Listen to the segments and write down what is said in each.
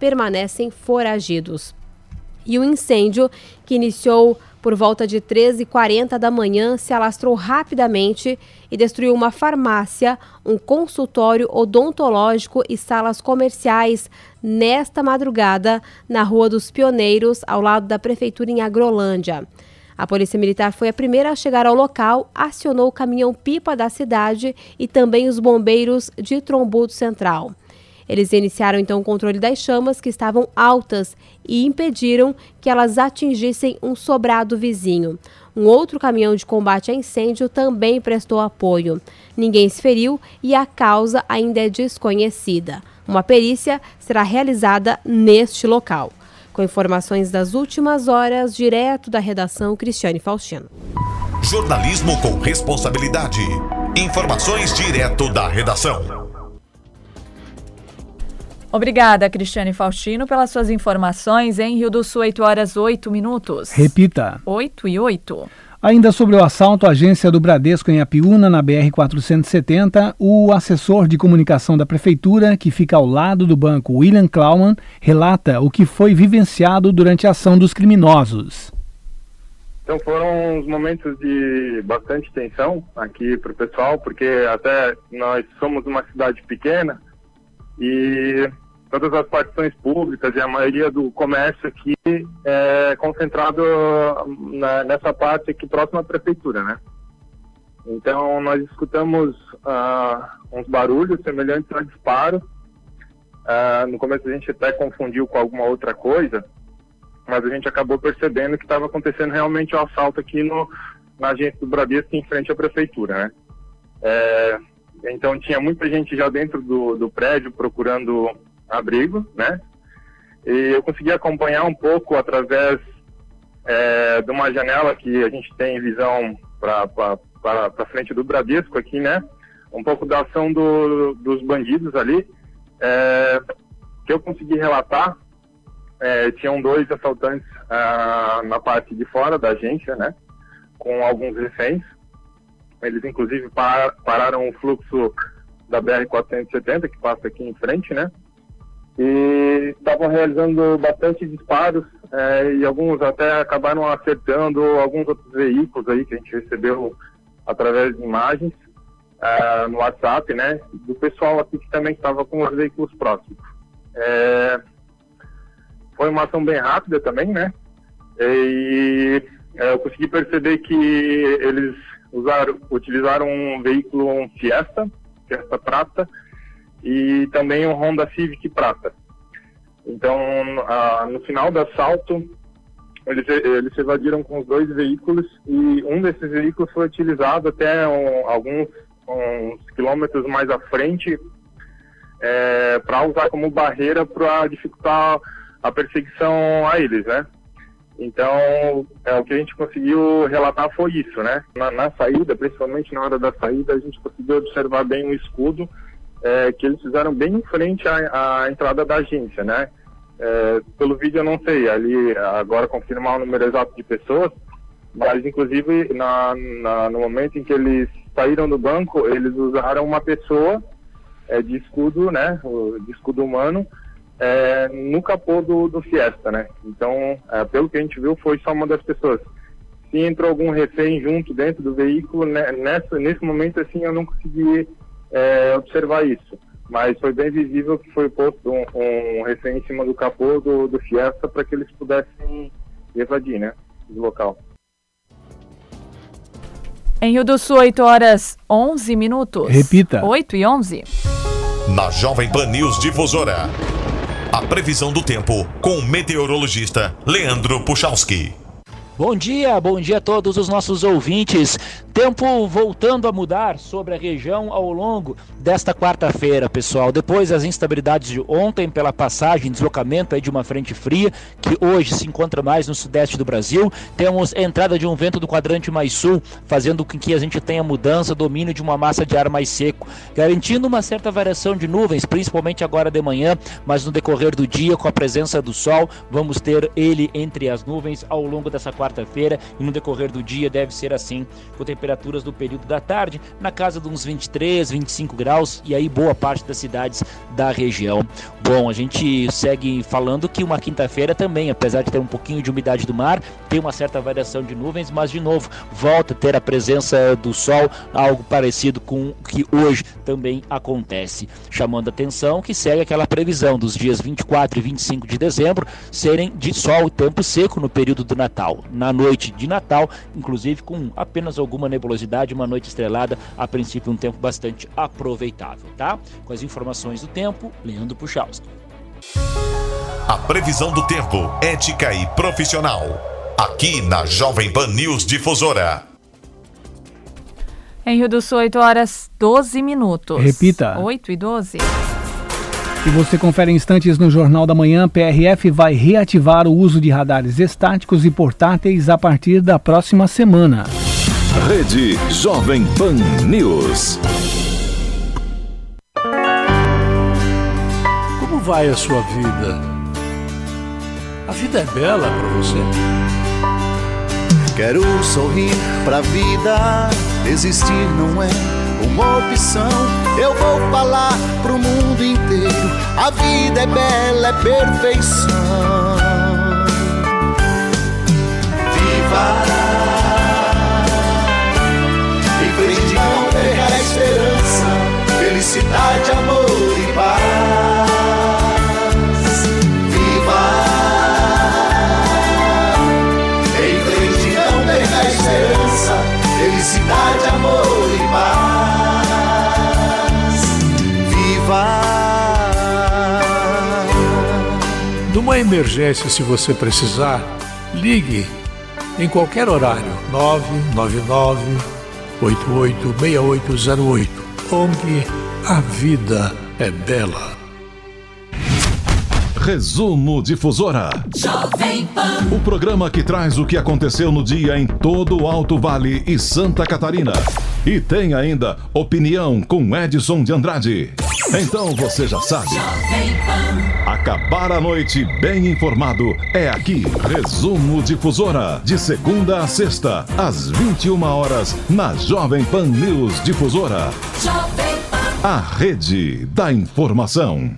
permanecem foragidos. E o incêndio, que iniciou por volta de 13h40 da manhã, se alastrou rapidamente e destruiu uma farmácia, um consultório odontológico e salas comerciais nesta madrugada na Rua dos Pioneiros, ao lado da Prefeitura em Agrolândia. A Polícia Militar foi a primeira a chegar ao local, acionou o caminhão-pipa da cidade e também os bombeiros de Trombudo Central. Eles iniciaram então o controle das chamas que estavam altas e impediram que elas atingissem um sobrado vizinho. Um outro caminhão de combate a incêndio também prestou apoio. Ninguém se feriu e a causa ainda é desconhecida. Uma perícia será realizada neste local. Com informações das últimas horas, direto da redação Cristiane Faustino. Jornalismo com responsabilidade. Informações direto da redação. Obrigada, Cristiane Faustino, pelas suas informações em Rio do Sul, 8 horas 8 minutos. Repita. 8 e 8. Ainda sobre o assalto à agência do Bradesco em Apiúna, na BR-470, o assessor de comunicação da Prefeitura, que fica ao lado do banco, William Klauman, relata o que foi vivenciado durante a ação dos criminosos. Então foram uns momentos de bastante tensão aqui para o pessoal, porque até nós somos uma cidade pequena, e todas as partições públicas e a maioria do comércio aqui é concentrado na, nessa parte aqui próxima à prefeitura, né? Então nós escutamos uh, uns barulhos semelhantes a disparo. Uh, no começo a gente até confundiu com alguma outra coisa, mas a gente acabou percebendo que estava acontecendo realmente um assalto aqui no, na agência do Bradesco em frente à prefeitura, né? É, então tinha muita gente já dentro do, do prédio procurando abrigo, né? E eu consegui acompanhar um pouco através é, de uma janela que a gente tem visão para frente do Bradesco aqui, né? Um pouco da ação do, dos bandidos ali. É, que eu consegui relatar, é, tinham dois assaltantes ah, na parte de fora da agência, né? Com alguns reféns. Eles, inclusive, par, pararam o fluxo da BR-470, que passa aqui em frente, né? E estavam realizando bastante disparos é, e alguns até acabaram acertando alguns outros veículos aí que a gente recebeu através de imagens é, no WhatsApp, né? Do pessoal aqui que também estava com os veículos próximos. É, foi uma ação bem rápida também, né? E eu consegui perceber que eles usaram, utilizaram um veículo um Fiesta, Fiesta Prata, e também um Honda Civic Prata. Então, no final do assalto, eles, eles evadiram com os dois veículos e um desses veículos foi utilizado até um, alguns uns quilômetros mais à frente é, para usar como barreira para dificultar a perseguição a eles, né? Então, é, o que a gente conseguiu relatar foi isso, né? Na, na, saída, principalmente na hora da saída, a gente conseguiu observar bem o escudo é, que eles fizeram bem em frente à, à entrada da agência, né? É, pelo vídeo eu não sei, ali agora confirmar o número exato de pessoas, mas inclusive na, na, no momento em que eles saíram do banco, eles usaram uma pessoa é, de escudo, né? De escudo humano, é, no capô do, do Fiesta, né? Então, é, pelo que a gente viu, foi só uma das pessoas. Se entrou algum refém junto dentro do veículo, né, nessa, nesse momento, assim, eu não consegui é, observar isso. Mas foi bem visível que foi posto um, um refém em cima do capô do, do Fiesta para que eles pudessem evadir, né? Do local. Em Rio do Sul, 8 horas 11 minutos. Repita. 8 e 11. Na Jovem Pan News Difusora. A previsão do tempo com o meteorologista Leandro Puchalski. Bom dia, bom dia a todos os nossos ouvintes. Tempo voltando a mudar sobre a região ao longo desta quarta-feira, pessoal. Depois das instabilidades de ontem pela passagem, deslocamento de uma frente fria, que hoje se encontra mais no sudeste do Brasil, temos entrada de um vento do quadrante mais sul, fazendo com que a gente tenha mudança, domínio de uma massa de ar mais seco, garantindo uma certa variação de nuvens, principalmente agora de manhã, mas no decorrer do dia, com a presença do sol, vamos ter ele entre as nuvens ao longo dessa quarta-feira e no decorrer do dia deve ser assim, com temperaturas do período da tarde, na casa de uns 23, 25 graus, e aí boa parte das cidades da região. Bom, a gente segue falando que uma quinta-feira também, apesar de ter um pouquinho de umidade do mar, tem uma certa variação de nuvens, mas de novo, volta a ter a presença do sol, algo parecido com o que hoje também acontece. Chamando a atenção que segue aquela previsão dos dias 24 e 25 de dezembro serem de sol e tempo seco no período do Natal. Na noite de Natal, inclusive com apenas alguma nebulosidade, uma noite estrelada, a princípio um tempo bastante aproveitável, tá? Com as informações do tempo, Leandro Puchalski. A previsão do tempo, ética e profissional. Aqui na Jovem Pan News Difusora. Em Rio do Sul, 8 horas 12 minutos. Repita. 8 e 12. E você confere instantes no Jornal da Manhã. PRF vai reativar o uso de radares estáticos e portáteis a partir da próxima semana. Rede Jovem Pan News. Como vai a sua vida? A vida é bela para você? Quero sorrir pra vida, desistir não é uma opção. Eu vou falar pro mundo inteiro: a vida é bela, é perfeição. Viva! Felicidade, amor e paz. Viva! Em frente não perca a esperança, felicidade, amor e paz. Viva! Numa emergência, se você precisar, ligue em qualquer horário. 999 886808. ONG A Vida é Bela. Resumo Difusora. O programa que traz o que aconteceu no dia em todo o Alto Vale e Santa Catarina. E tem ainda opinião com Edson de Andrade. Então você já sabe. Acabar a noite bem informado é aqui. Resumo Difusora. De segunda a sexta, às 21 horas, na Jovem Pan News Difusora. A rede da informação.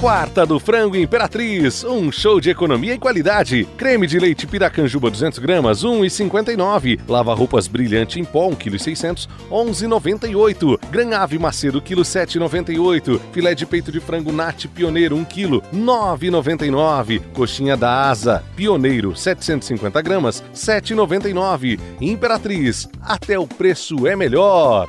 Quarta do Frango Imperatriz, um show de economia e qualidade. Creme de leite Piracanjuba 200 gramas, 1,59. Lava roupas brilhante em pó, 1 kg 600, 11,98. Gran Ave Macedo, quilo 7,98. Filé de peito de frango Nat Pioneiro, 1 kg, 9,99. Coxinha da Asa, Pioneiro, 750 gramas, 7,99. Imperatriz, até o preço é melhor.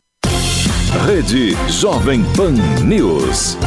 Rede Jovem Pan News.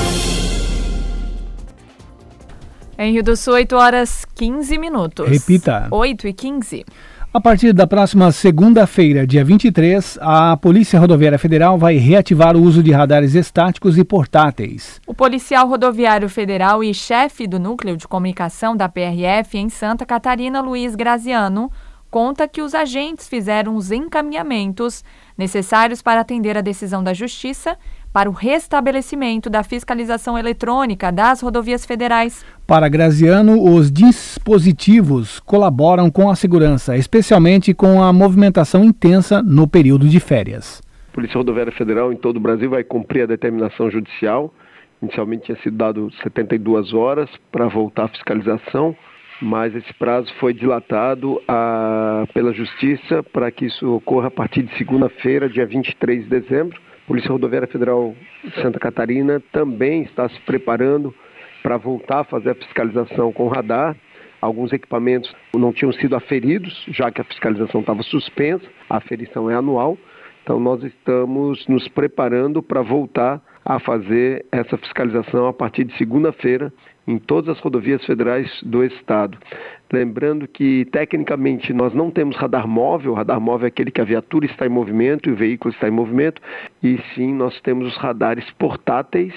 Em Rio do Sul, 8 horas 15 minutos. Repita. 8 e 15. A partir da próxima segunda-feira, dia 23, a Polícia Rodoviária Federal vai reativar o uso de radares estáticos e portáteis. O policial rodoviário federal e chefe do núcleo de comunicação da PRF em Santa Catarina, Luiz Graziano, conta que os agentes fizeram os encaminhamentos necessários para atender a decisão da Justiça para o restabelecimento da fiscalização eletrônica das rodovias federais. Para Graziano, os dispositivos colaboram com a segurança, especialmente com a movimentação intensa no período de férias. A Polícia Rodoviária Federal em todo o Brasil vai cumprir a determinação judicial. Inicialmente tinha sido dado 72 horas para voltar à fiscalização, mas esse prazo foi dilatado a, pela Justiça para que isso ocorra a partir de segunda-feira, dia 23 de dezembro. A Polícia Rodoviária Federal de Santa Catarina também está se preparando para voltar a fazer a fiscalização com radar. Alguns equipamentos não tinham sido aferidos, já que a fiscalização estava suspensa, a aferição é anual. Então, nós estamos nos preparando para voltar a fazer essa fiscalização a partir de segunda-feira em todas as rodovias federais do estado. Lembrando que, tecnicamente, nós não temos radar móvel, o radar móvel é aquele que a viatura está em movimento e o veículo está em movimento, e sim nós temos os radares portáteis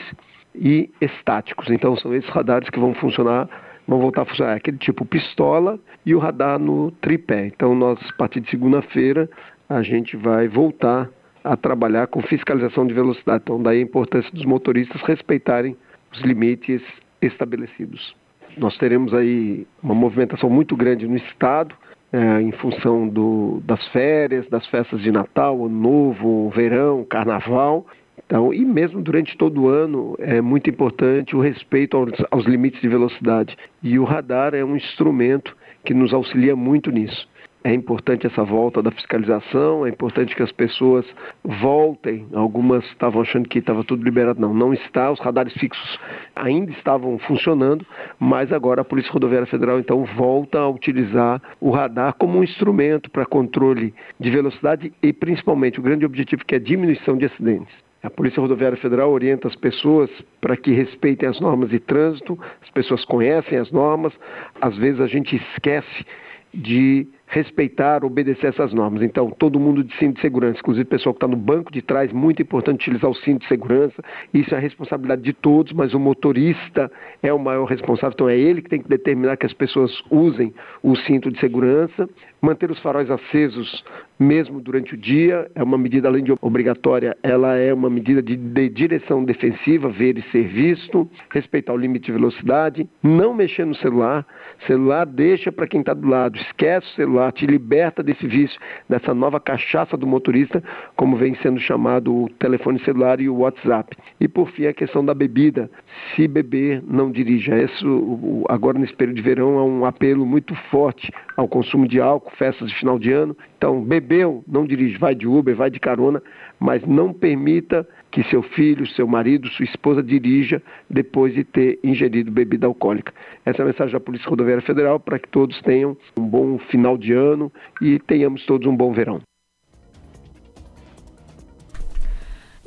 e estáticos. Então, são esses radares que vão funcionar, vão voltar a funcionar, aquele tipo pistola e o radar no tripé. Então, nós, a partir de segunda-feira, a gente vai voltar a trabalhar com fiscalização de velocidade. Então, daí a importância dos motoristas respeitarem os limites estabelecidos. Nós teremos aí uma movimentação muito grande no estado, é, em função do, das férias, das festas de Natal, Ano Novo, Verão, Carnaval. Então, e mesmo durante todo o ano, é muito importante o respeito aos, aos limites de velocidade. E o radar é um instrumento que nos auxilia muito nisso. É importante essa volta da fiscalização, é importante que as pessoas voltem. Algumas estavam achando que estava tudo liberado. Não, não está. Os radares fixos ainda estavam funcionando, mas agora a Polícia Rodoviária Federal então volta a utilizar o radar como um instrumento para controle de velocidade e principalmente o grande objetivo que é a diminuição de acidentes. A Polícia Rodoviária Federal orienta as pessoas para que respeitem as normas de trânsito, as pessoas conhecem as normas, às vezes a gente esquece de respeitar, obedecer essas normas. Então, todo mundo de cinto de segurança, inclusive o pessoal que está no banco de trás, muito importante utilizar o cinto de segurança. Isso é a responsabilidade de todos, mas o motorista é o maior responsável. Então, é ele que tem que determinar que as pessoas usem o cinto de segurança. Manter os faróis acesos mesmo durante o dia é uma medida, além de obrigatória, ela é uma medida de, de direção defensiva, ver e ser visto, respeitar o limite de velocidade, não mexer no celular. Celular deixa para quem está do lado, esquece o celular, te liberta desse vício, dessa nova cachaça do motorista, como vem sendo chamado o telefone celular e o WhatsApp. E por fim, a questão da bebida. Se beber, não dirija. Isso, agora nesse período de verão, é um apelo muito forte ao consumo de álcool, festas de final de ano. Então, bebeu, não dirige, vai de Uber, vai de carona, mas não permita que seu filho, seu marido, sua esposa dirija depois de ter ingerido bebida alcoólica. Essa é a mensagem da Polícia Rodoviária Federal para que todos tenham um bom final de ano e tenhamos todos um bom verão.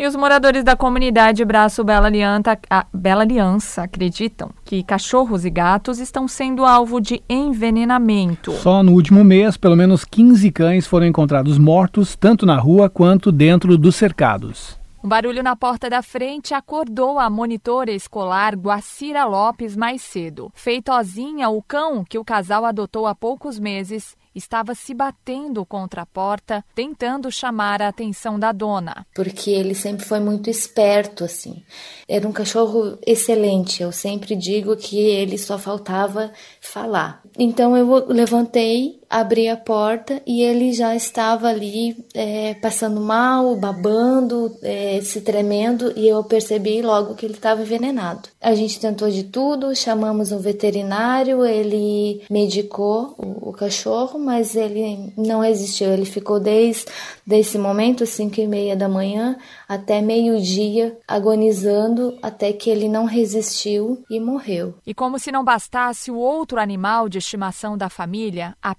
E os moradores da comunidade Braço Bela Aliança, Bela Aliança acreditam que cachorros e gatos estão sendo alvo de envenenamento. Só no último mês, pelo menos 15 cães foram encontrados mortos, tanto na rua quanto dentro dos cercados. Um barulho na porta da frente acordou a monitora escolar Guacira Lopes mais cedo. Feitozinha, o cão que o casal adotou há poucos meses, estava se batendo contra a porta, tentando chamar a atenção da dona. Porque ele sempre foi muito esperto, assim. Era um cachorro excelente. Eu sempre digo que ele só faltava falar. Então eu levantei, abri a porta e ele já estava ali é, passando mal, babando, é, se tremendo e eu percebi logo que ele estava envenenado. A gente tentou de tudo, chamamos um veterinário, ele medicou o, o cachorro, mas ele não resistiu. Ele ficou desde esse momento, 5 e meia da manhã, até meio-dia, agonizando até que ele não resistiu e morreu. E como se não bastasse o outro animal de estimação da família, a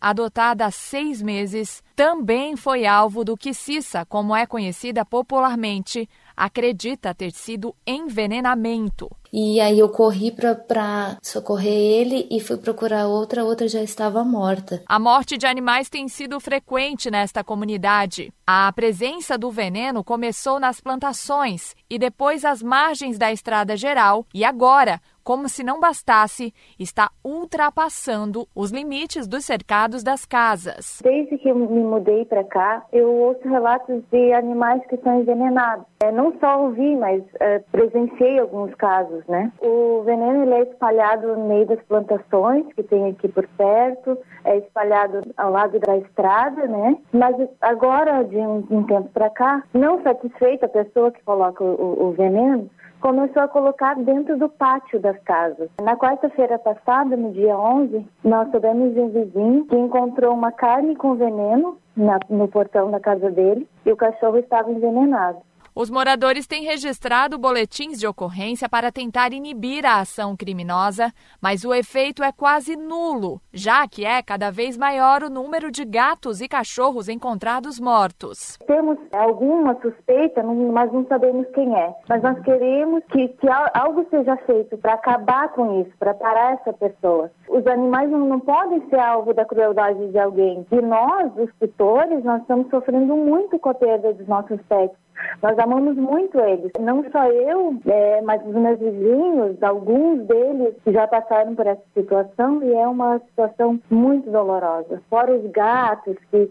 Adotada há seis meses, também foi alvo do que Cissa, como é conhecida popularmente, acredita ter sido envenenamento. E aí eu corri para socorrer ele e fui procurar outra, outra já estava morta. A morte de animais tem sido frequente nesta comunidade. A presença do veneno começou nas plantações e depois às margens da estrada geral e agora como se não bastasse, está ultrapassando os limites dos cercados das casas. Desde que eu me mudei para cá, eu ouço relatos de animais que são envenenados. É, não só ouvi, mas é, presenciei alguns casos, né? O veneno ele é espalhado no meio das plantações que tem aqui por perto, é espalhado ao lado da estrada, né? Mas agora, de um, um tempo para cá, não satisfeita a pessoa que coloca o, o veneno, começou a colocar dentro do pátio das casas. Na quarta-feira passada, no dia 11, nós soubemos de um vizinho que encontrou uma carne com veneno na, no portão da casa dele e o cachorro estava envenenado. Os moradores têm registrado boletins de ocorrência para tentar inibir a ação criminosa, mas o efeito é quase nulo, já que é cada vez maior o número de gatos e cachorros encontrados mortos. Temos alguma suspeita, mas não sabemos quem é. Mas nós queremos que, que algo seja feito para acabar com isso, para parar essa pessoa. Os animais não, não podem ser alvo da crueldade de alguém. E nós, os tutores, nós estamos sofrendo muito com a perda dos nossos pets. Nós amamos muito eles. Não só eu, é, mas os meus vizinhos, alguns deles já passaram por essa situação e é uma situação muito dolorosa. Fora os gatos, que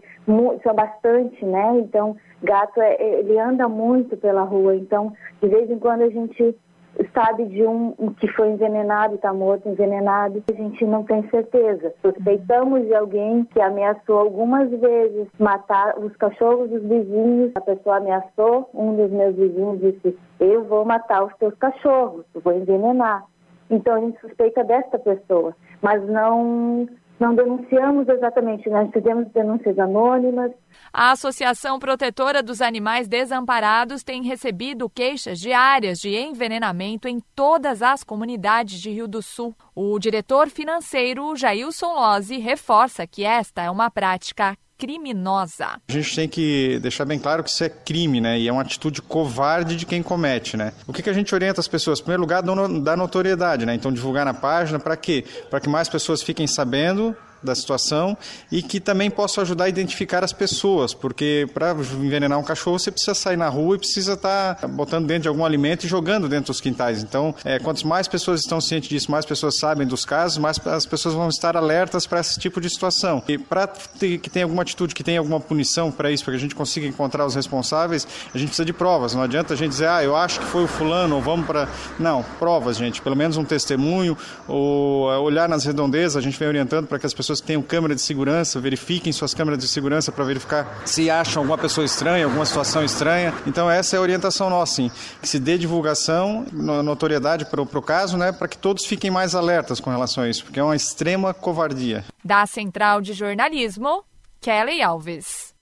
são bastante, né? Então, gato, é, ele anda muito pela rua. Então, de vez em quando a gente sabe de um que foi envenenado, está morto, envenenado, a gente não tem certeza. Suspeitamos de alguém que ameaçou algumas vezes matar os cachorros dos vizinhos. A pessoa ameaçou, um dos meus vizinhos disse: Eu vou matar os teus cachorros, vou envenenar. Então a gente suspeita desta pessoa, mas não não denunciamos exatamente, nós fizemos denúncias anônimas. A Associação Protetora dos Animais Desamparados tem recebido queixas diárias de envenenamento em todas as comunidades de Rio do Sul. O diretor financeiro, Jailson Lozzi, reforça que esta é uma prática criminosa. A gente tem que deixar bem claro que isso é crime, né? E é uma atitude covarde de quem comete, né? O que, que a gente orienta as pessoas? Em primeiro lugar, dar notoriedade, né? Então, divulgar na página, para quê? Para que mais pessoas fiquem sabendo da situação e que também possa ajudar a identificar as pessoas, porque para envenenar um cachorro você precisa sair na rua e precisa estar tá botando dentro de algum alimento e jogando dentro dos quintais. Então, é, quantas mais pessoas estão cientes disso, mais pessoas sabem dos casos, mais as pessoas vão estar alertas para esse tipo de situação. E para que tenha alguma atitude, que tenha alguma punição para isso, para que a gente consiga encontrar os responsáveis, a gente precisa de provas. Não adianta a gente dizer, ah, eu acho que foi o fulano, ou vamos para. Não, provas, gente. Pelo menos um testemunho, ou é, olhar nas redondezas, a gente vem orientando para que as pessoas pessoas que tenham câmera de segurança, verifiquem suas câmeras de segurança para verificar se acham alguma pessoa estranha, alguma situação estranha. Então essa é a orientação nossa, sim, que se dê divulgação, notoriedade para o caso, né, para que todos fiquem mais alertas com relação a isso, porque é uma extrema covardia. Da Central de Jornalismo, Kelly Alves.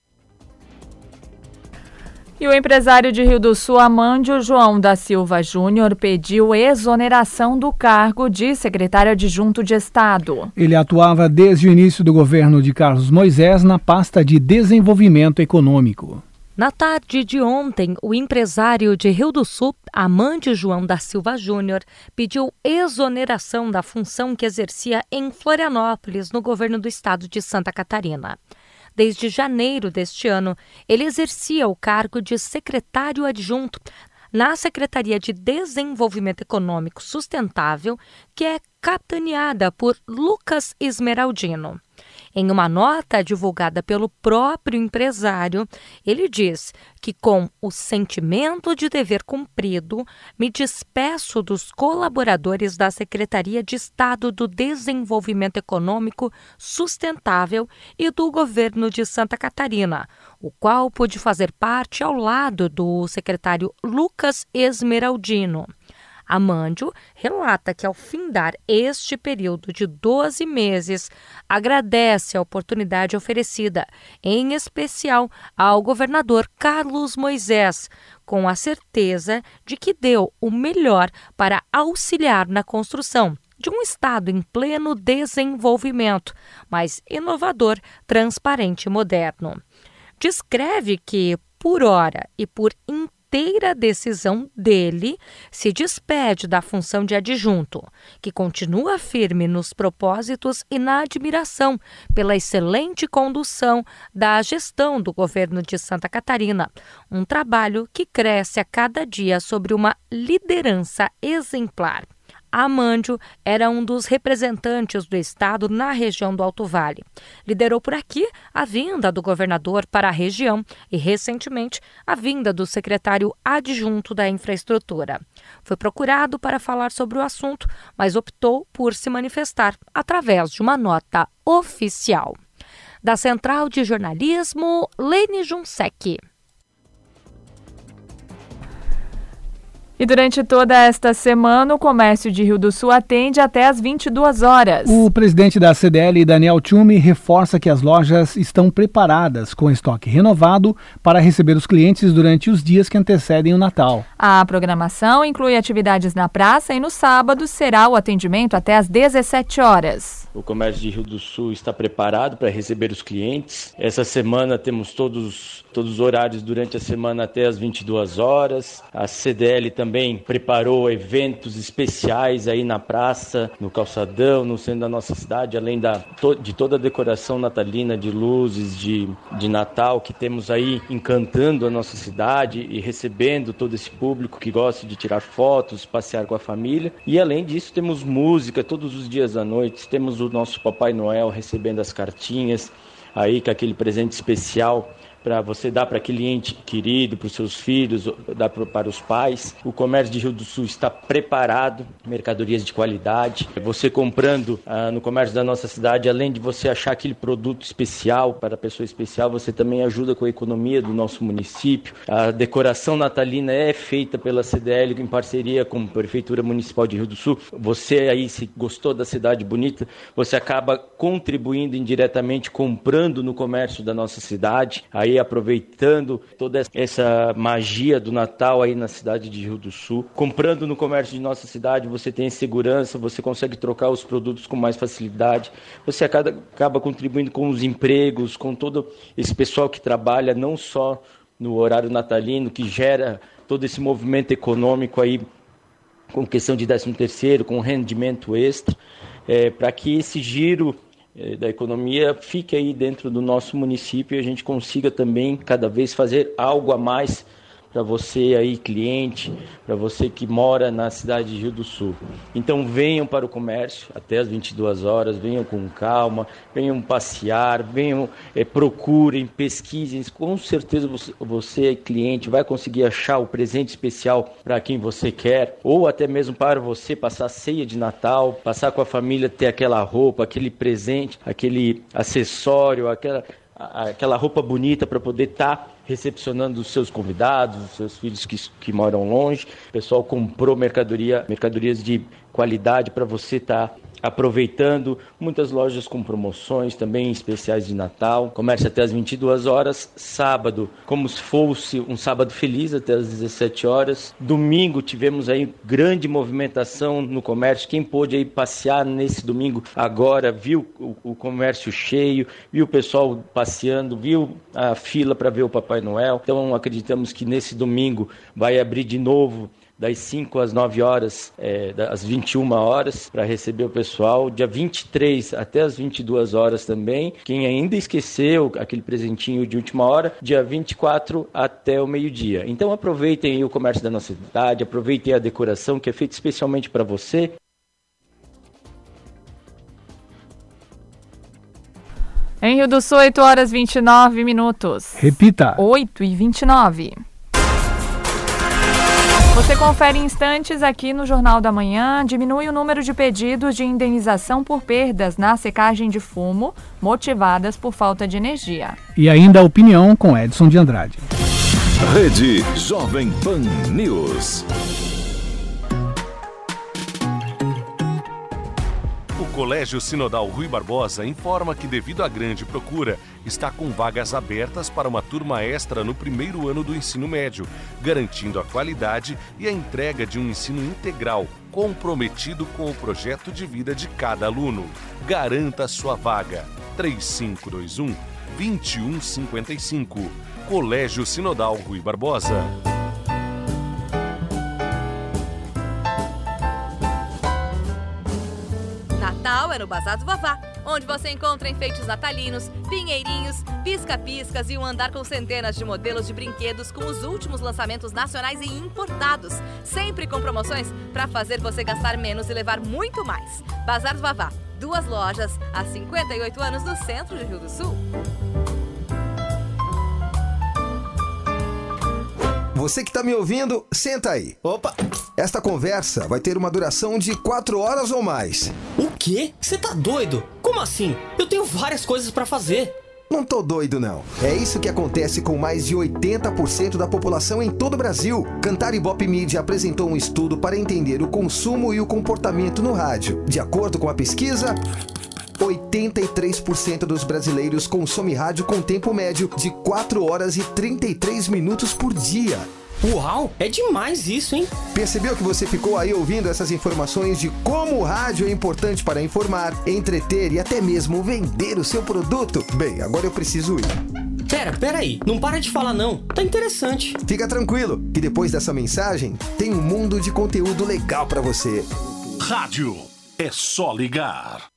E o empresário de Rio do Sul, Amândio João da Silva Júnior, pediu exoneração do cargo de secretário adjunto de Estado. Ele atuava desde o início do governo de Carlos Moisés na pasta de desenvolvimento econômico. Na tarde de ontem, o empresário de Rio do Sul, Amante João da Silva Júnior, pediu exoneração da função que exercia em Florianópolis, no governo do estado de Santa Catarina. Desde janeiro deste ano, ele exercia o cargo de secretário adjunto na Secretaria de Desenvolvimento Econômico Sustentável, que é capitaneada por Lucas Esmeraldino. Em uma nota divulgada pelo próprio empresário, ele diz que, com o sentimento de dever cumprido, me despeço dos colaboradores da Secretaria de Estado do Desenvolvimento Econômico Sustentável e do governo de Santa Catarina, o qual pude fazer parte ao lado do secretário Lucas Esmeraldino. Amândio relata que, ao findar este período de 12 meses, agradece a oportunidade oferecida, em especial ao governador Carlos Moisés, com a certeza de que deu o melhor para auxiliar na construção de um Estado em pleno desenvolvimento, mais inovador, transparente e moderno. Descreve que, por hora e por inteira decisão dele, se despede da função de adjunto, que continua firme nos propósitos e na admiração pela excelente condução da gestão do governo de Santa Catarina, um trabalho que cresce a cada dia sobre uma liderança exemplar. Amândio era um dos representantes do Estado na região do Alto Vale. Liderou por aqui a vinda do governador para a região e, recentemente, a vinda do secretário adjunto da infraestrutura. Foi procurado para falar sobre o assunto, mas optou por se manifestar através de uma nota oficial. Da Central de Jornalismo, Lene Junsec. E durante toda esta semana, o comércio de Rio do Sul atende até às 22 horas. O presidente da CDL, Daniel Tchumi, reforça que as lojas estão preparadas com estoque renovado para receber os clientes durante os dias que antecedem o Natal. A programação inclui atividades na praça e no sábado será o atendimento até às 17 horas. O comércio de Rio do Sul está preparado para receber os clientes. Essa semana temos todos, todos os horários durante a semana até as 22 horas. A CDL também preparou eventos especiais aí na praça, no calçadão, no centro da nossa cidade, além da, de toda a decoração natalina de luzes de, de Natal que temos aí encantando a nossa cidade e recebendo todo esse público que gosta de tirar fotos, passear com a família. E além disso, temos música todos os dias à noite, temos o nosso Papai Noel recebendo as cartinhas aí com aquele presente especial para você dar para aquele ente querido, para os seus filhos, dar para os pais. O comércio de Rio do Sul está preparado, mercadorias de qualidade. Você comprando ah, no comércio da nossa cidade, além de você achar aquele produto especial para a pessoa especial, você também ajuda com a economia do nosso município. A decoração natalina é feita pela CDL em parceria com a Prefeitura Municipal de Rio do Sul. Você aí, se gostou da cidade bonita, você acaba contribuindo indiretamente comprando no comércio da nossa cidade. Aí aproveitando toda essa magia do Natal aí na cidade de Rio do Sul. Comprando no comércio de nossa cidade, você tem segurança, você consegue trocar os produtos com mais facilidade, você acaba, acaba contribuindo com os empregos, com todo esse pessoal que trabalha não só no horário natalino, que gera todo esse movimento econômico aí com questão de 13 terceiro, com rendimento extra, é, para que esse giro da economia fique aí dentro do nosso município e a gente consiga também cada vez fazer algo a mais para você aí cliente, para você que mora na cidade de Rio do Sul. Então venham para o comércio até as 22 horas, venham com calma, venham passear, venham, é, procurem, pesquisem. Com certeza você, você, cliente, vai conseguir achar o presente especial para quem você quer, ou até mesmo para você passar ceia de Natal, passar com a família, ter aquela roupa, aquele presente, aquele acessório, aquela aquela roupa bonita para poder estar tá recepcionando os seus convidados, os seus filhos que, que moram longe. O pessoal comprou mercadoria, mercadorias de qualidade para você estar tá aproveitando muitas lojas com promoções também especiais de Natal. Comércio até as 22 horas, sábado, como se fosse um sábado feliz até as 17 horas. Domingo tivemos aí grande movimentação no comércio. Quem pôde aí passear nesse domingo agora viu o, o comércio cheio, viu o pessoal passeando, viu a fila para ver o Papai Noel. Então acreditamos que nesse domingo vai abrir de novo das 5 às 9 horas, é, às 21 horas, para receber o pessoal. Dia 23 até as 22 horas também. Quem ainda esqueceu aquele presentinho de última hora, dia 24 até o meio-dia. Então aproveitem o comércio da nossa cidade, aproveitem a decoração que é feita especialmente para você. Em Rio do Sul, 8 horas 29 minutos. Repita. 8 e 29. Você confere instantes aqui no Jornal da Manhã. Diminui o número de pedidos de indenização por perdas na secagem de fumo, motivadas por falta de energia. E ainda a opinião com Edson de Andrade. Rede Jovem Pan News. Colégio Sinodal Rui Barbosa informa que, devido à grande procura, está com vagas abertas para uma turma extra no primeiro ano do ensino médio, garantindo a qualidade e a entrega de um ensino integral, comprometido com o projeto de vida de cada aluno. Garanta sua vaga. 3521 2155. Colégio Sinodal Rui Barbosa. Natal é no Bazar do Vavá, onde você encontra enfeites natalinos, pinheirinhos, pisca-piscas e um andar com centenas de modelos de brinquedos com os últimos lançamentos nacionais e importados, sempre com promoções para fazer você gastar menos e levar muito mais. Bazar do Vavá, duas lojas há 58 anos no centro de Rio do Sul. Você que está me ouvindo, senta aí. Opa! Esta conversa vai ter uma duração de quatro horas ou mais. O quê? Você tá doido? Como assim? Eu tenho várias coisas para fazer. Não tô doido, não. É isso que acontece com mais de 80% da população em todo o Brasil. Cantar Ibope Media apresentou um estudo para entender o consumo e o comportamento no rádio. De acordo com a pesquisa, 83% dos brasileiros consomem rádio com tempo médio de 4 horas e 33 minutos por dia. Uau, é demais isso, hein? Percebeu que você ficou aí ouvindo essas informações de como o rádio é importante para informar, entreter e até mesmo vender o seu produto? Bem, agora eu preciso ir. Pera, pera aí, não para de falar não. Tá interessante. Fica tranquilo, que depois dessa mensagem tem um mundo de conteúdo legal para você. Rádio é só ligar.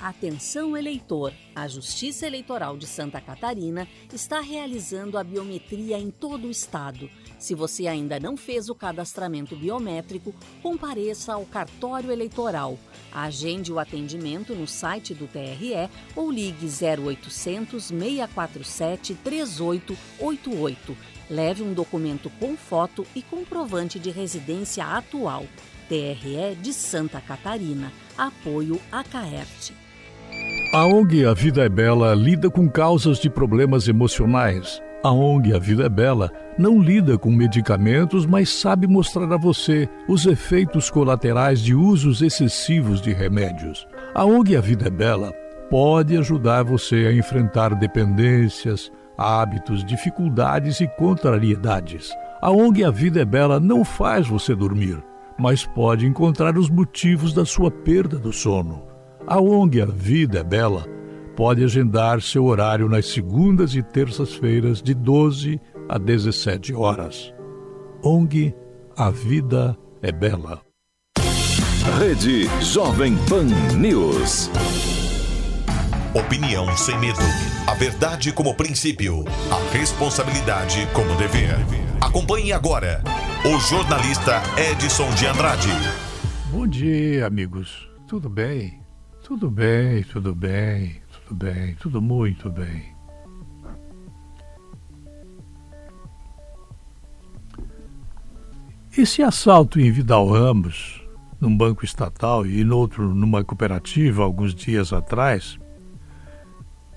Atenção eleitor! A Justiça Eleitoral de Santa Catarina está realizando a biometria em todo o estado. Se você ainda não fez o cadastramento biométrico, compareça ao cartório eleitoral. Agende o atendimento no site do TRE ou ligue 0800 647 3888. Leve um documento com foto e comprovante de residência atual. TRE de Santa Catarina. Apoio a Caerte. A ONG A Vida é Bela lida com causas de problemas emocionais. A ONG A Vida é Bela não lida com medicamentos, mas sabe mostrar a você os efeitos colaterais de usos excessivos de remédios. A ONG A Vida é Bela pode ajudar você a enfrentar dependências, hábitos, dificuldades e contrariedades. A ONG A Vida é Bela não faz você dormir, mas pode encontrar os motivos da sua perda do sono. A ONG A Vida é Bela pode agendar seu horário nas segundas e terças-feiras de 12 a 17 horas. ONG A Vida é Bela. Rede Jovem Pan News. Opinião sem medo. A verdade como princípio. A responsabilidade como dever. Acompanhe agora o jornalista Edson de Andrade. Bom dia, amigos. Tudo bem? Tudo bem, tudo bem, tudo bem, tudo muito bem. Esse assalto em Vidal Ramos, num banco estatal e no outro numa cooperativa alguns dias atrás,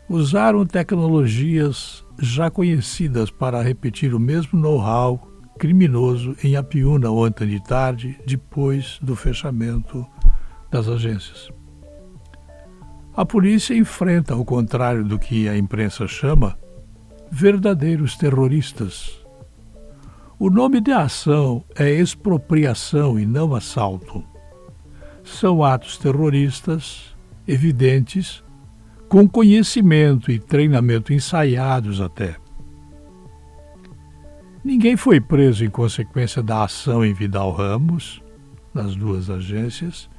usaram tecnologias já conhecidas para repetir o mesmo know-how criminoso em Apiúna ontem de tarde, depois do fechamento das agências. A polícia enfrenta, ao contrário do que a imprensa chama, verdadeiros terroristas. O nome da ação é expropriação e não assalto. São atos terroristas evidentes, com conhecimento e treinamento ensaiados até. Ninguém foi preso em consequência da ação em Vidal Ramos, nas duas agências,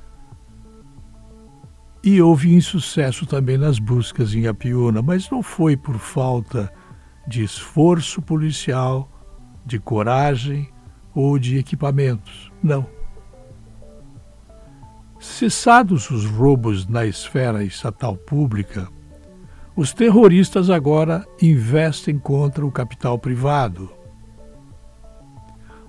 e houve insucesso também nas buscas em Apiúna, mas não foi por falta de esforço policial, de coragem ou de equipamentos. Não. Cessados os roubos na esfera estatal pública, os terroristas agora investem contra o capital privado.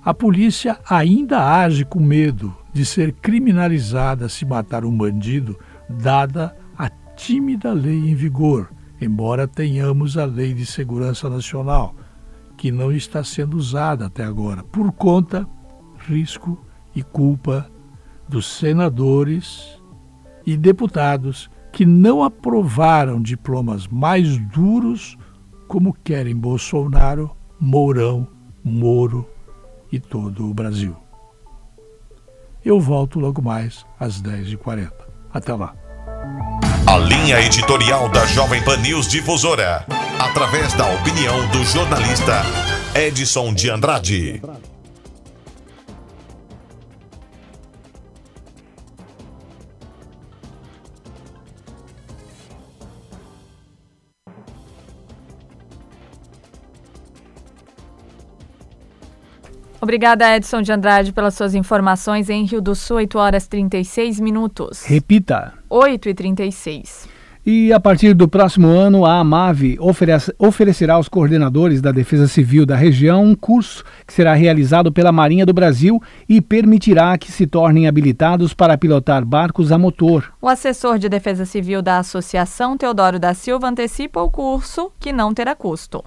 A polícia ainda age com medo de ser criminalizada se matar um bandido dada a tímida lei em vigor, embora tenhamos a Lei de Segurança Nacional, que não está sendo usada até agora, por conta, risco e culpa dos senadores e deputados que não aprovaram diplomas mais duros como querem Bolsonaro, Mourão, Moro e todo o Brasil. Eu volto logo mais às 10h40. Até lá. A linha editorial da Jovem Pan News Difusora, através da opinião do jornalista Edson de Andrade. Obrigada, Edson de Andrade, pelas suas informações em Rio do Sul, 8 horas 36 minutos. Repita. 8 e 36. E a partir do próximo ano, a AMAV oferece, oferecerá aos coordenadores da Defesa Civil da região um curso que será realizado pela Marinha do Brasil e permitirá que se tornem habilitados para pilotar barcos a motor. O assessor de Defesa Civil da Associação, Teodoro da Silva, antecipa o curso, que não terá custo.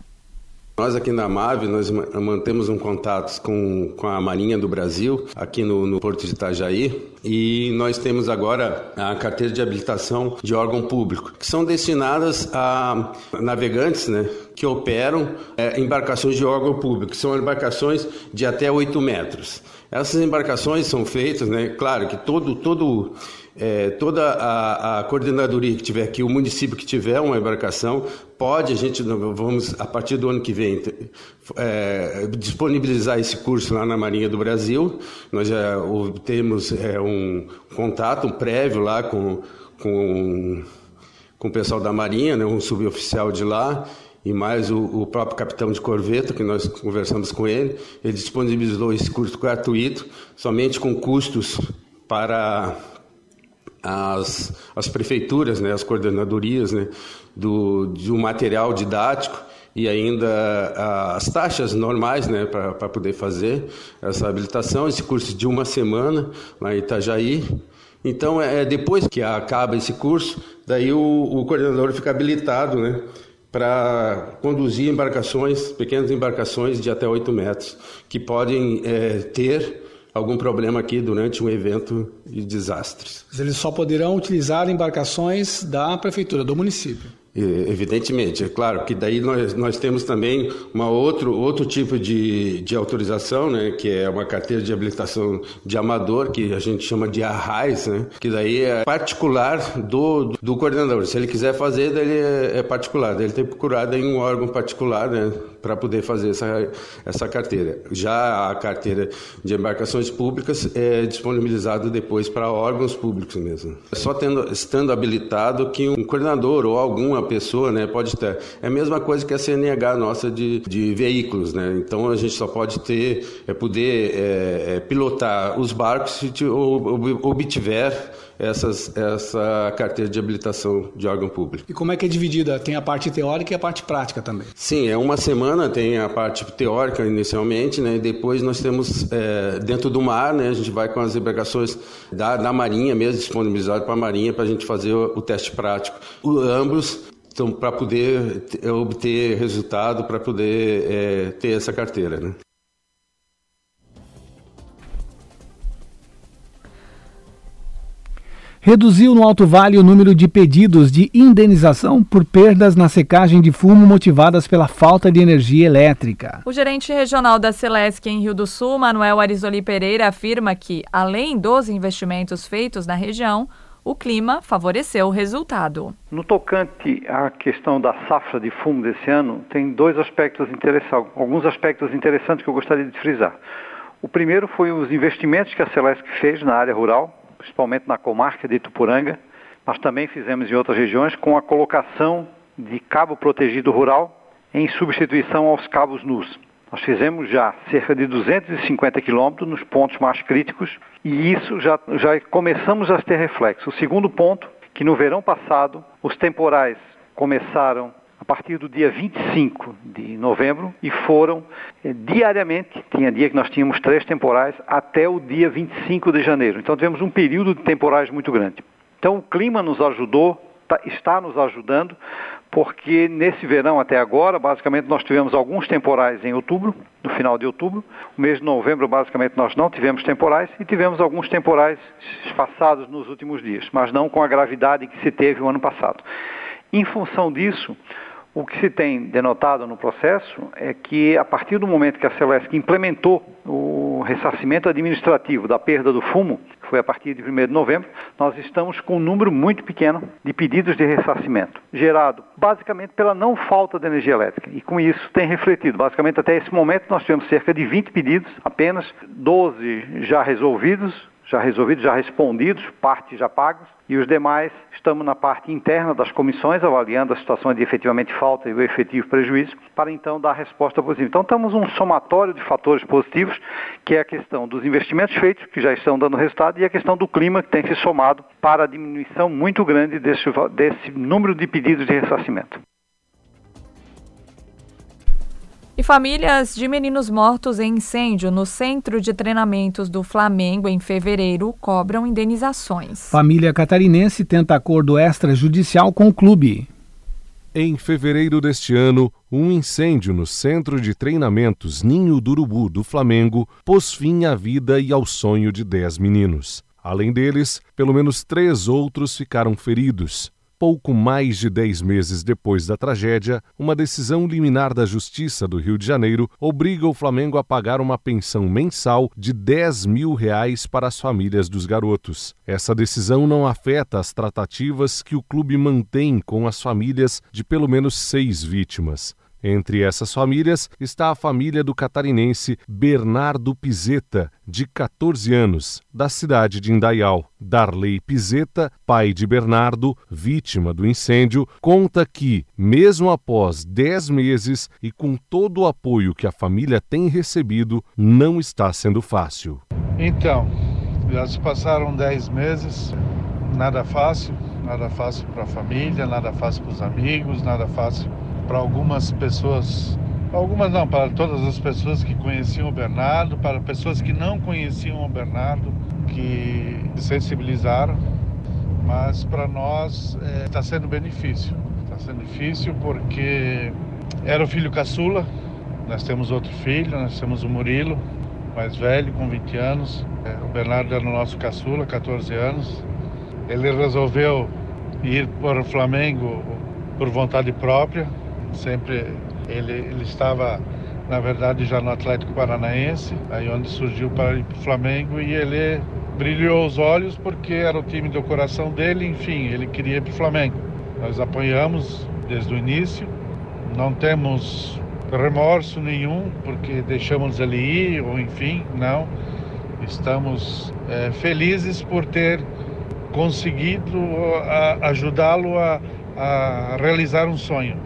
Nós aqui na MAVE, nós mantemos um contato com, com a Marinha do Brasil, aqui no, no Porto de Itajaí, e nós temos agora a carteira de habilitação de órgão público, que são destinadas a navegantes, né, que operam é, embarcações de órgão público, que são embarcações de até 8 metros. Essas embarcações são feitas, né, claro que todo, todo é, toda a, a, coordenadoria que tiver aqui, o município que tiver uma embarcação, pode, a gente vamos, a partir do ano que vem, é, disponibilizar esse curso lá na Marinha do Brasil. Nós já temos é, um contato um prévio lá com, com, com o pessoal da Marinha, né, um suboficial de lá, e mais o, o, próprio capitão de corveta, que nós conversamos com ele. Ele disponibilizou esse curso gratuito, somente com custos para as, as prefeituras, né, as coordenadorias né, do, de um material didático e ainda as taxas normais né, para poder fazer essa habilitação, esse curso de uma semana lá em Itajaí. Então, é, é depois que acaba esse curso, daí o, o coordenador fica habilitado né, para conduzir embarcações, pequenas embarcações de até 8 metros, que podem é, ter algum problema aqui durante um evento de desastres. Eles só poderão utilizar embarcações da prefeitura, do município. Evidentemente, é claro que daí nós, nós temos também uma outro, outro tipo de, de autorização, né, que é uma carteira de habilitação de amador, que a gente chama de arrais, né, que daí é particular do, do coordenador. Se ele quiser fazer, daí é, é particular, daí ele tem que procurar em um órgão particular, né, para poder fazer essa, essa carteira. Já a carteira de embarcações públicas é disponibilizada depois para órgãos públicos mesmo. É só tendo, estando habilitado que um coordenador ou alguma pessoa né, pode ter. É a mesma coisa que a CNH nossa de, de veículos. Né? Então a gente só pode ter, é poder é, é, pilotar os barcos se obtiver essas, essa carteira de habilitação de órgão público. E como é que é dividida? Tem a parte teórica e a parte prática também? Sim, é uma semana, tem a parte teórica inicialmente, né? E depois nós temos é, dentro do mar, né? A gente vai com as embarcações da, da Marinha mesmo, disponibilizado para a Marinha, para a gente fazer o, o teste prático. O, ambos então, para poder obter resultado, para poder é, ter essa carteira. Né? Reduziu no Alto Vale o número de pedidos de indenização por perdas na secagem de fumo motivadas pela falta de energia elétrica. O gerente regional da Celesc em Rio do Sul, Manuel Arizoli Pereira, afirma que, além dos investimentos feitos na região, o clima favoreceu o resultado. No tocante à questão da safra de fumo desse ano, tem dois aspectos interessantes, alguns aspectos interessantes que eu gostaria de frisar. O primeiro foi os investimentos que a Celesc fez na área rural, principalmente na comarca de Itupuranga. Nós também fizemos em outras regiões com a colocação de cabo protegido rural em substituição aos cabos nus. Nós fizemos já cerca de 250 quilômetros nos pontos mais críticos e isso já, já começamos a ter reflexo. O segundo ponto, que no verão passado os temporais começaram partir do dia 25 de novembro e foram eh, diariamente, tinha dia que nós tínhamos três temporais, até o dia 25 de janeiro. Então tivemos um período de temporais muito grande. Então o clima nos ajudou, tá, está nos ajudando, porque nesse verão até agora, basicamente nós tivemos alguns temporais em outubro, no final de outubro. O mês de novembro, basicamente, nós não tivemos temporais e tivemos alguns temporais espaçados nos últimos dias, mas não com a gravidade que se teve o ano passado. Em função disso, o que se tem denotado no processo é que, a partir do momento que a Celesc implementou o ressarcimento administrativo da perda do fumo, que foi a partir de 1 de novembro, nós estamos com um número muito pequeno de pedidos de ressarcimento, gerado basicamente pela não falta de energia elétrica. E com isso tem refletido. Basicamente, até esse momento, nós tivemos cerca de 20 pedidos, apenas 12 já resolvidos, já resolvidos, já respondidos, parte já pagos, e os demais estamos na parte interna das comissões, avaliando a situação de efetivamente falta e o efetivo prejuízo, para então dar resposta positiva. Então estamos um somatório de fatores positivos, que é a questão dos investimentos feitos, que já estão dando resultado, e a questão do clima, que tem se somado para a diminuição muito grande desse, desse número de pedidos de ressarcimento. E famílias de meninos mortos em incêndio no centro de treinamentos do Flamengo em fevereiro cobram indenizações. Família catarinense tenta acordo extrajudicial com o clube. Em fevereiro deste ano, um incêndio no centro de treinamentos Ninho do Urubu do Flamengo pôs fim à vida e ao sonho de dez meninos. Além deles, pelo menos três outros ficaram feridos. Pouco mais de dez meses depois da tragédia, uma decisão liminar da Justiça do Rio de Janeiro obriga o Flamengo a pagar uma pensão mensal de 10 mil reais para as famílias dos garotos. Essa decisão não afeta as tratativas que o clube mantém com as famílias de pelo menos seis vítimas. Entre essas famílias está a família do catarinense Bernardo Pizeta, de 14 anos, da cidade de Indaial. Darley Pizeta, pai de Bernardo, vítima do incêndio, conta que, mesmo após 10 meses e com todo o apoio que a família tem recebido, não está sendo fácil. Então, já se passaram 10 meses, nada fácil, nada fácil para a família, nada fácil para os amigos, nada fácil para algumas pessoas, algumas não, para todas as pessoas que conheciam o Bernardo, para pessoas que não conheciam o Bernardo, que se sensibilizaram, mas para nós está é, sendo benefício. Está sendo difícil porque era o filho caçula, nós temos outro filho, nós temos o Murilo, mais velho, com 20 anos. É, o Bernardo era o nosso caçula, 14 anos. Ele resolveu ir para o Flamengo por vontade própria, Sempre ele, ele estava, na verdade, já no Atlético Paranaense, aí onde surgiu para o Flamengo e ele brilhou os olhos porque era o time do coração dele, enfim, ele queria ir para o Flamengo. Nós apoiamos desde o início, não temos remorso nenhum porque deixamos ele ir, ou enfim, não. Estamos é, felizes por ter conseguido ajudá-lo a, a realizar um sonho.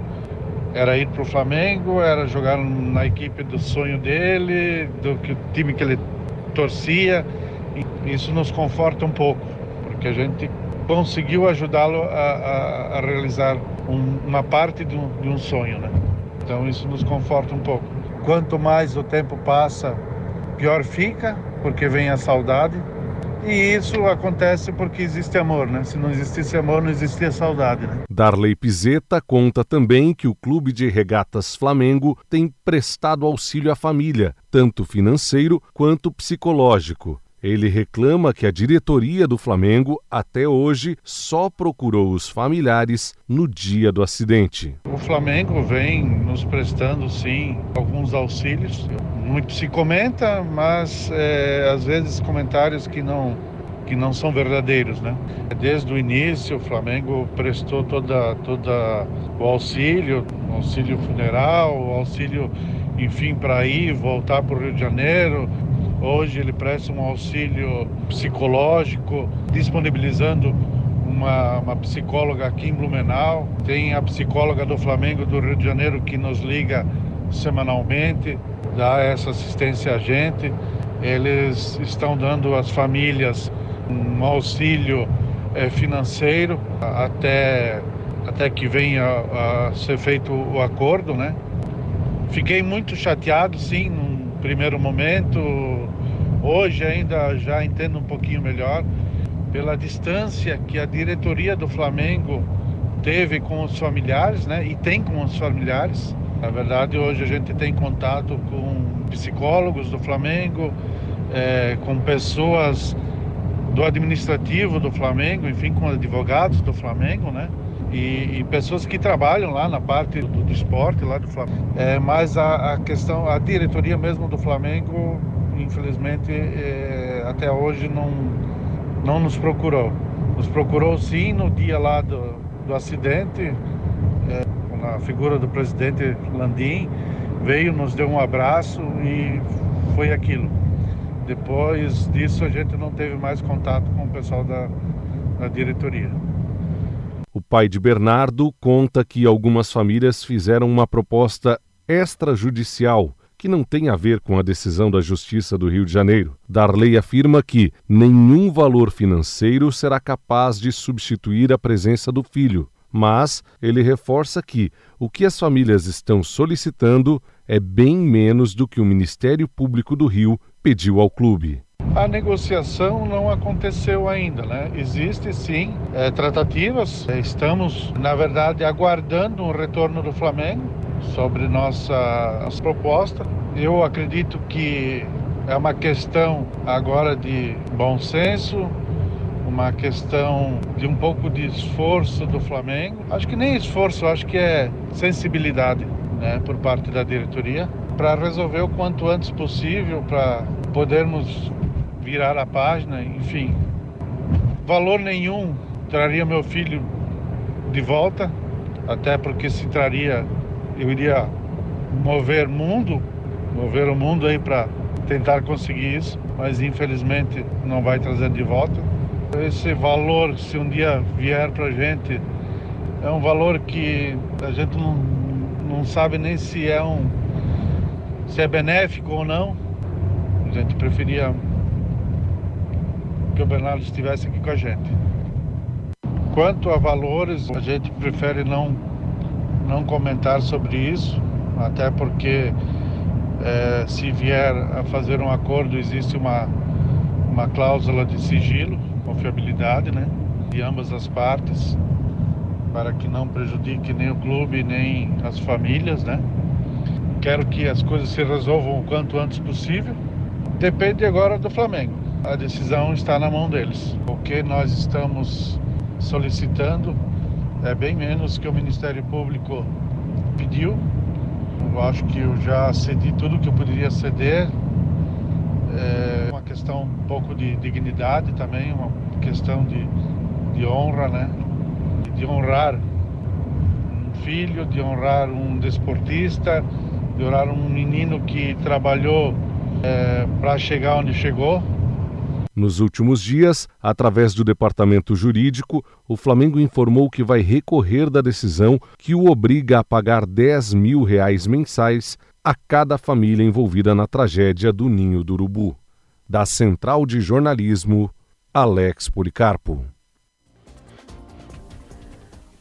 Era ir para o Flamengo, era jogar na equipe do sonho dele, do que, time que ele torcia. Isso nos conforta um pouco, porque a gente conseguiu ajudá-lo a, a, a, realizar um, uma parte de um, de um sonho, né? Então isso nos conforta um pouco. Quanto mais o tempo passa, pior fica, porque vem a saudade. E isso acontece porque existe amor, né? Se não existisse amor, não existia saudade, né? Darley Pizeta conta também que o Clube de Regatas Flamengo tem prestado auxílio à família, tanto financeiro quanto psicológico. Ele reclama que a diretoria do Flamengo, até hoje, só procurou os familiares no dia do acidente. O Flamengo vem nos prestando, sim, alguns auxílios. Muito se comenta, mas é, às vezes comentários que não, que não são verdadeiros, né? Desde o início, o Flamengo prestou toda, toda o auxílio, auxílio funeral, auxílio, enfim, para ir, voltar para o Rio de Janeiro, Hoje ele presta um auxílio psicológico, disponibilizando uma, uma, psicóloga aqui em Blumenau. Tem a psicóloga do Flamengo do Rio de Janeiro que nos liga semanalmente, dá essa assistência a gente. Eles estão dando às famílias um auxílio é, financeiro até, até que venha a ser feito o acordo, né? Fiquei muito chateado, sim, num primeiro momento, Hoje ainda já entendo um pouquinho melhor pela distância que a diretoria do Flamengo teve com os familiares, né? E tem com os familiares. Na verdade, hoje a gente tem contato com psicólogos do Flamengo, é, com pessoas do administrativo do Flamengo, enfim, com advogados do Flamengo, né? E, e pessoas que trabalham lá na parte do, do esporte lá do Flamengo. É, mas a, a questão, a diretoria mesmo do Flamengo infelizmente é, até hoje não, não nos procurou. Nos procurou sim no dia lá do, do acidente, é, com a figura do presidente Landim, veio, nos deu um abraço e foi aquilo. Depois disso, a gente não teve mais contato com o pessoal da, da diretoria. O pai de Bernardo conta que algumas famílias fizeram uma proposta extrajudicial que não tem a ver com a decisão da Justiça do Rio de Janeiro. Darley afirma que nenhum valor financeiro será capaz de substituir a presença do filho, mas ele reforça que o que as famílias estão solicitando é bem menos do que o Ministério Público do Rio pediu ao clube. A negociação não aconteceu ainda, né? Existem sim é, tratativas. Estamos, na verdade, aguardando um retorno do Flamengo sobre nossa proposta. Eu acredito que é uma questão agora de bom senso, uma questão de um pouco de esforço do Flamengo. Acho que nem esforço, acho que é sensibilidade né, por parte da diretoria para resolver o quanto antes possível, para podermos virar a página, enfim. Valor nenhum traria meu filho de volta, até porque se traria eu iria mover mundo, mover o mundo aí para tentar conseguir isso, mas infelizmente não vai trazer de volta. Esse valor, se um dia vier para a gente, é um valor que a gente não, não sabe nem se é um se é benéfico ou não. A gente preferia que o Bernardo estivesse aqui com a gente. Quanto a valores, a gente prefere não não comentar sobre isso, até porque é, se vier a fazer um acordo existe uma, uma cláusula de sigilo, confiabilidade, né, de ambas as partes, para que não prejudique nem o clube nem as famílias, né. Quero que as coisas se resolvam o quanto antes possível. Depende agora do Flamengo. A decisão está na mão deles. O que nós estamos solicitando é bem menos que o Ministério Público pediu. Eu acho que eu já cedi tudo que eu poderia ceder. É uma questão um pouco de dignidade também, uma questão de, de honra, né? De honrar um filho, de honrar um desportista, de honrar um menino que trabalhou é, para chegar onde chegou. Nos últimos dias, através do departamento jurídico, o Flamengo informou que vai recorrer da decisão que o obriga a pagar 10 mil reais mensais a cada família envolvida na tragédia do Ninho do Urubu. Da Central de Jornalismo, Alex Policarpo.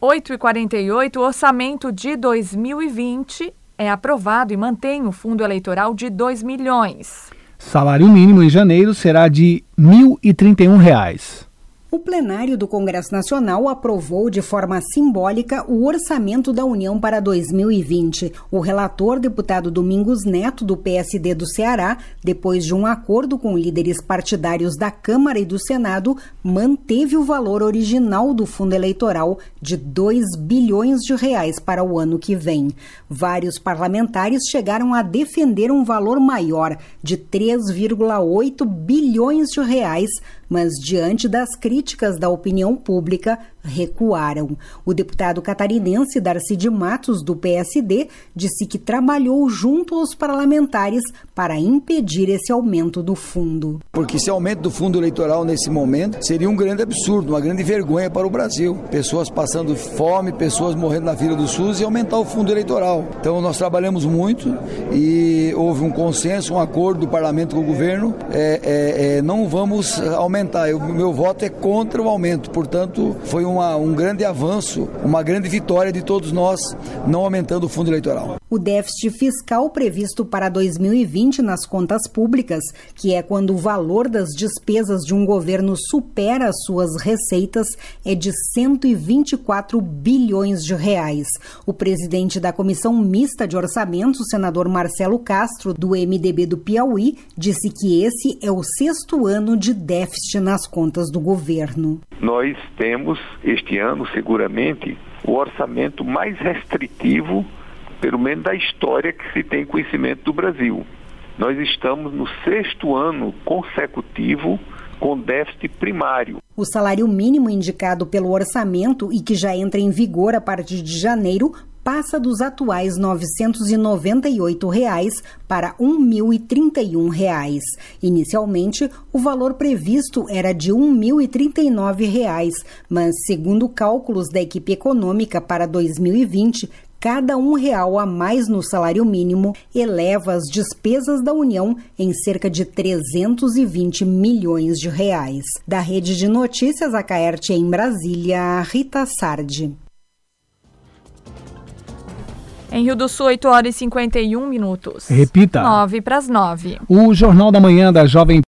8h48, o orçamento de 2020 é aprovado e mantém o fundo eleitoral de 2 milhões. Salário mínimo em janeiro será de R$ 1.031. O plenário do Congresso Nacional aprovou de forma simbólica o orçamento da União para 2020. O relator, deputado Domingos Neto, do PSD do Ceará, depois de um acordo com líderes partidários da Câmara e do Senado, manteve o valor original do fundo eleitoral de 2 bilhões de reais para o ano que vem. Vários parlamentares chegaram a defender um valor maior, de 3,8 bilhões de reais mas diante das críticas da opinião pública, recuaram. O deputado catarinense Darcy de Matos, do PSD, disse que trabalhou junto aos parlamentares para impedir esse aumento do fundo. Porque esse aumento do fundo eleitoral nesse momento seria um grande absurdo, uma grande vergonha para o Brasil. Pessoas passando fome, pessoas morrendo na fila do SUS e aumentar o fundo eleitoral. Então nós trabalhamos muito e houve um consenso, um acordo do parlamento com o governo. É, é, é, não vamos aumentar. O meu voto é contra o aumento. Portanto, foi uma, um grande avanço, uma grande vitória de todos nós, não aumentando o fundo eleitoral. O déficit fiscal previsto para 2020 nas contas públicas, que é quando o valor das despesas de um governo supera as suas receitas, é de 124 bilhões de reais. O presidente da Comissão Mista de Orçamento, o senador Marcelo Castro, do MDB do Piauí, disse que esse é o sexto ano de déficit nas contas do governo. Nós temos este ano, seguramente, o orçamento mais restritivo, pelo menos da história que se tem conhecimento do Brasil. Nós estamos no sexto ano consecutivo com déficit primário. O salário mínimo indicado pelo orçamento e que já entra em vigor a partir de janeiro passa dos atuais 998 reais para 1.031 reais. Inicialmente, o valor previsto era de 1.039 reais, mas, segundo cálculos da equipe econômica para 2020, cada um real a mais no salário mínimo eleva as despesas da União em cerca de 320 milhões de reais. Da rede de notícias a Caerte em Brasília, Rita Sardi. Em Rio do Sul, 8 horas e 51 minutos. Repita. 9 para as 9. O Jornal da Manhã da Jovem